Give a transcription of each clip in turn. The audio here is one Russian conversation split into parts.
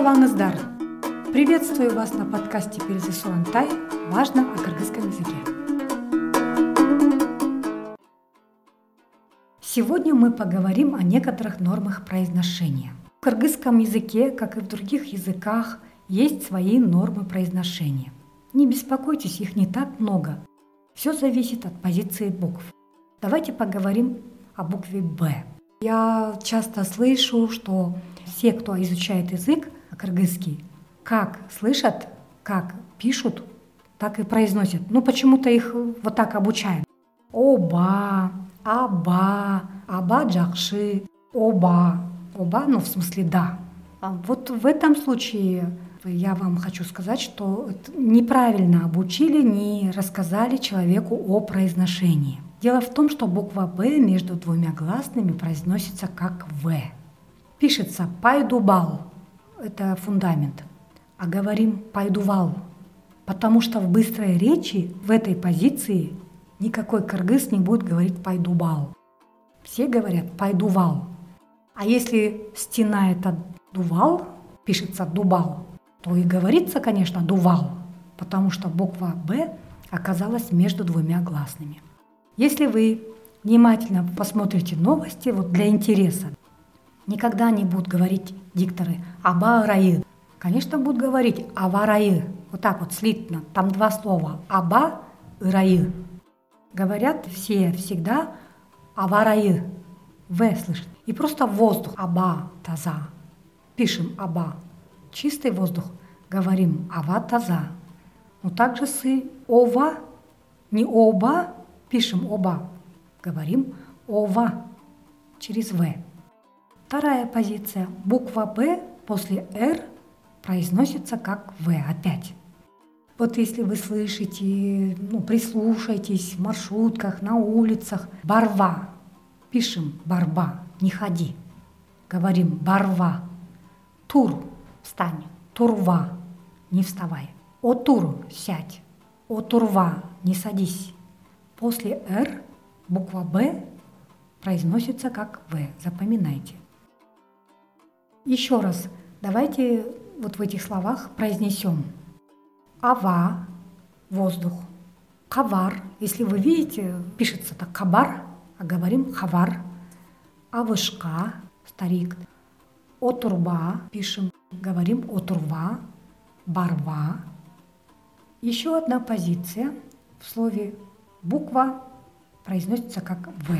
саламатсыздар приветствую вас на подкасте перезы сурантай важно о кыргызском языке. Сегодня мы поговорим о некоторых нормах произношения. В кыргызском языке как и в других языках есть свои нормы произношения. Не беспокойтесь их не так много. Все зависит от позиции букв. Давайте поговорим о букве б я часто слышу, что все, кто изучает язык кыргызский, как слышат, как пишут, так и произносят. Ну, почему-то их вот так обучаем. Оба, аба, аба джакши, оба. Оба, ну, в смысле да. А вот в этом случае я вам хочу сказать, что неправильно обучили, не рассказали человеку о произношении. Дело в том, что буква «Б» между двумя гласными произносится как «В». Пишется «пайдубал» — это фундамент, а говорим «пайдувал», потому что в быстрой речи в этой позиции никакой кыргыз не будет говорить «пайдубал». Все говорят «пайдувал». А если стена — это «дувал», пишется «дубал», то и говорится, конечно, «дувал», потому что буква «Б» оказалась между двумя гласными. Если вы внимательно посмотрите новости вот для интереса, никогда не будут говорить дикторы «аба раи». Конечно, будут говорить «ава раи». Вот так вот слитно. Там два слова «аба» и «раи». Говорят все всегда «ава раи». «В» слышит. И просто воздух «аба таза». Пишем «аба». Чистый воздух. Говорим «ава таза». Но также с «ова», не «оба», Пишем оба. Говорим ова через В. Вторая позиция. Буква Б после Р произносится как В опять. Вот если вы слышите, ну, прислушайтесь в маршрутках, на улицах, барва. Пишем барба, не ходи. Говорим барва. Тур, встань. Турва, не вставай. О тур, сядь. О турва, не садись. После «р» буква «б» произносится как «в». Запоминайте. Еще раз, давайте вот в этих словах произнесем «ава» – воздух, «кавар» – если вы видите, пишется так «кабар», а говорим «хавар», «авышка» – старик, «отурба» пишем, говорим «отурва», «барва». Еще одна позиция в слове буква произносится как В.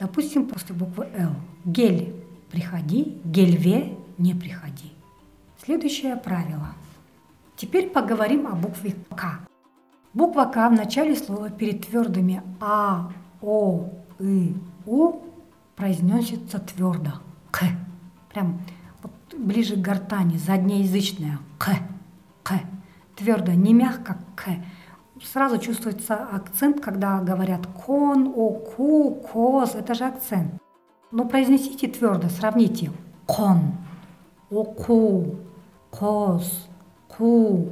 Допустим, после буквы Л. Гель – приходи, гельве – не приходи. Следующее правило. Теперь поговорим о букве К. Буква К в начале слова перед твердыми А, О, И, У произносится твердо. К. Прям вот ближе к гортани, заднеязычная. К. К. Твердо, не мягко К сразу чувствуется акцент, когда говорят кон, оку, коз, это же акцент. Но произнесите твердо, сравните. Кон, оку, коз, ку.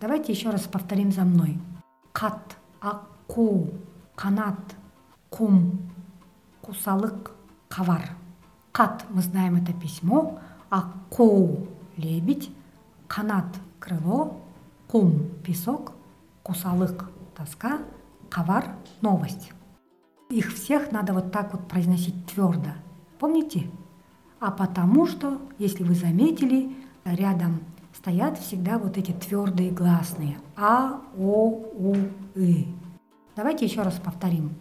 Давайте еще раз повторим за мной. Кат, аку, канат, кум, кусалык, кавар. Кат, мы знаем это письмо, аку, лебедь, канат, крыло, кум, песок, кусалык – тоска, кавар – новость. Их всех надо вот так вот произносить твердо. Помните? А потому что, если вы заметили, рядом стоят всегда вот эти твердые гласные А, О, У, И. Давайте еще раз повторим.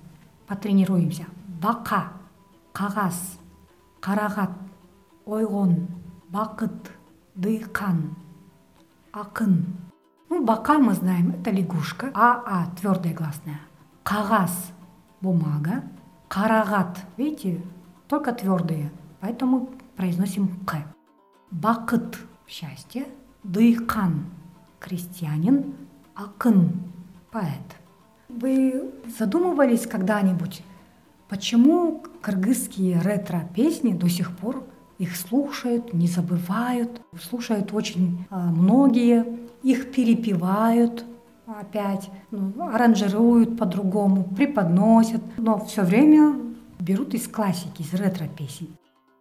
Потренируемся. Бака, кагаз, карагат, ойгон, бакыт, дыйкан, акын, ну, бока мы знаем, это лягушка. А, а, твердая гласная. Кагаз – бумага. Карагат, видите, только твердые, поэтому произносим к. Бакыт – счастье. Дыйкан – крестьянин. Акын – поэт. Вы задумывались когда-нибудь, почему кыргызские ретро-песни до сих пор их слушают, не забывают, слушают очень а, многие, их перепевают опять, ну, аранжируют по-другому, преподносят, но все время берут из классики, из ретро-песен.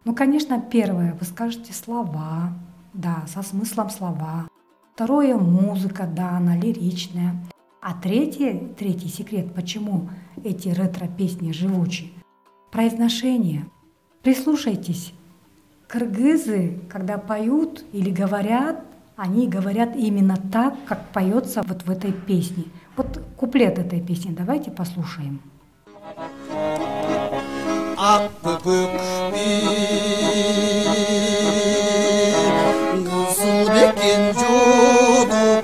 Ну, конечно, первое, вы скажете слова, да, со смыслом слова. Второе – музыка, да, она лиричная. А третье, третий секрет, почему эти ретро-песни живучи – произношение. Прислушайтесь, кыргызы, когда поют или говорят, они говорят именно так, как поется вот в этой песне. Вот куплет этой песни давайте послушаем. akpıpık bir Gusu dikin cudukun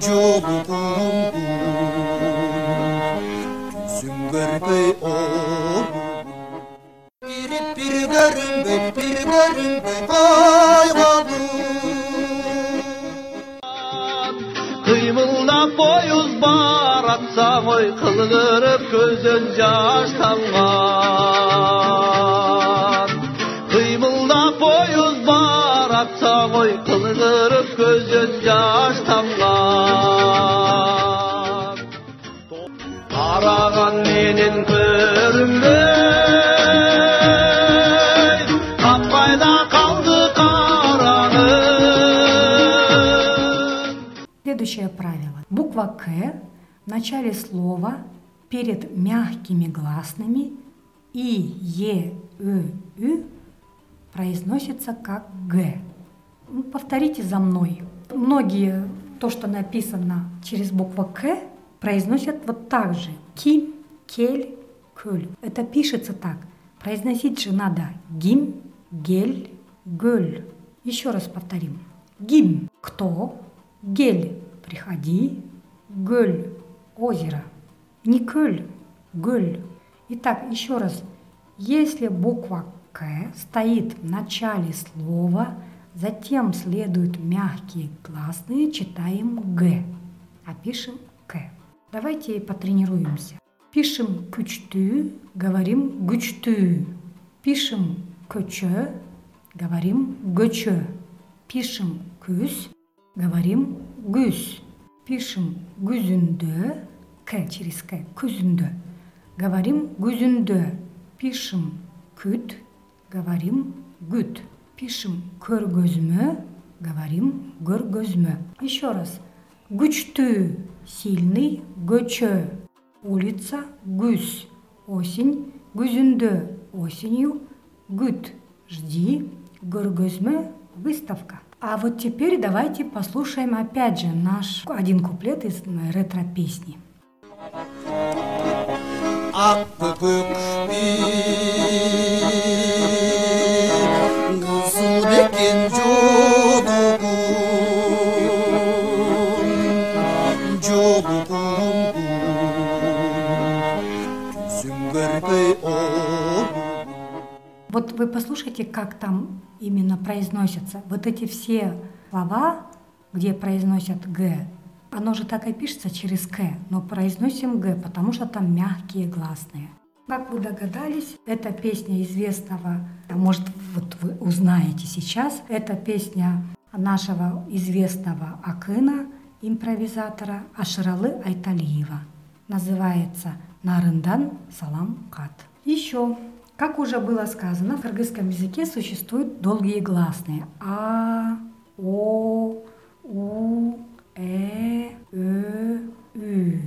Cudukun Küsüm garipey ol Girip bir garın bey bir garın. bey tamgan Kıymılda boyuz bar atsa oy kılgırıp gözün yaş tamgan Aragan menin körümbey Kapkayda kaldı karağın Следующее правило. Буква К в начале слова перед мягкими гласными и Е, Ы, Ü произносится как Г. Ну, Повторите за мной. Многие то, что написано через букву К, произносят вот так же. Ким, кель, кölь. Это пишется так. Произносить же надо гим, гель, гölь. Еще раз повторим. Гим – кто? Гель – приходи. Гölь – озеро. Не кölь, гölь. Итак, еще раз. Если буква К стоит в начале слова, затем следуют мягкие гласные, читаем Г, а пишем К. Давайте потренируемся. Пишем күчтү, говорим гүчтү. Пишем көчө, говорим гөчө. Пишем күз, говорим гүз. Пишем гүзүндө, к через к, күзүндө. Говорим гүзүндө. Пишем күт, говорим гүт. Пишем көргөзмө, говорим көргөзмө. Еще раз. Күчтүү сильный, гөчө улица, гүз осень, күзүндө осенью, гүт жди, көргөзмө выставка. А вот теперь давайте послушаем опять же наш один куплет из ретро-песни. Вот вы послушайте, как там именно произносятся. Вот эти все слова, где произносят «г», оно же так и пишется через «к», но произносим «г», потому что там мягкие гласные. Как вы догадались, это песня известного, а может, вот вы узнаете сейчас, это песня нашего известного акына, импровизатора Ашралы Айталиева. Называется «Нарындан салам кат». Еще как уже было сказано, в кыргызском языке существуют долгие гласные а, о, у, э, э, ü.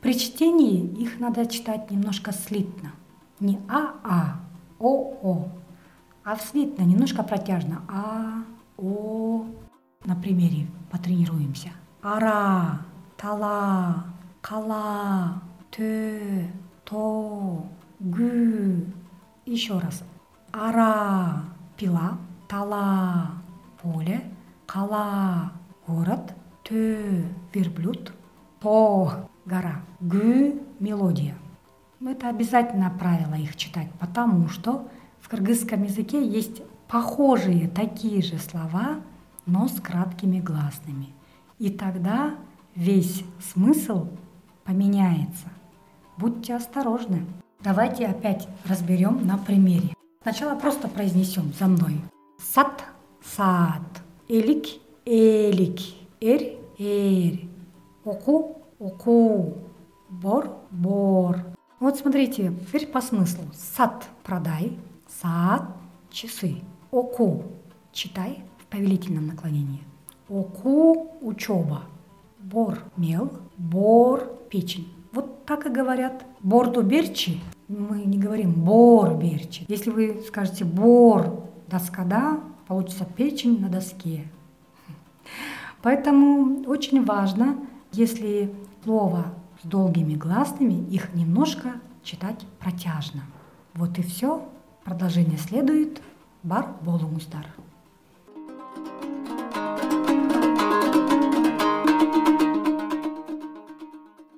При чтении их надо читать немножко слитно. Не а-а, о-о, а слитно, немножко протяжно. А, о. На примере потренируемся. Ара, тала, кала, тө, то, гү. Еще раз. Ара – пила, тала – поле, кала – город, тö – верблюд, то – гора, гү – мелодия. Это обязательно правило их читать, потому что в кыргызском языке есть похожие такие же слова, но с краткими гласными. И тогда весь смысл поменяется. Будьте осторожны. Давайте опять разберем на примере. Сначала просто произнесем за мной. Сад, сад, элик, элик, эр, эр, оку, оку, бор, бор. Вот смотрите, теперь по смыслу. Сад продай, сад, часы. Оку читай в повелительном наклонении. Оку учеба. Бор мел, бор печень. Вот так и говорят. Борду берчи. Мы не говорим бор берчи. Если вы скажете бор доска, да, получится печень на доске. Поэтому очень важно, если слово с долгими гласными, их немножко читать протяжно. Вот и все. Продолжение следует. Бар болуңуздар.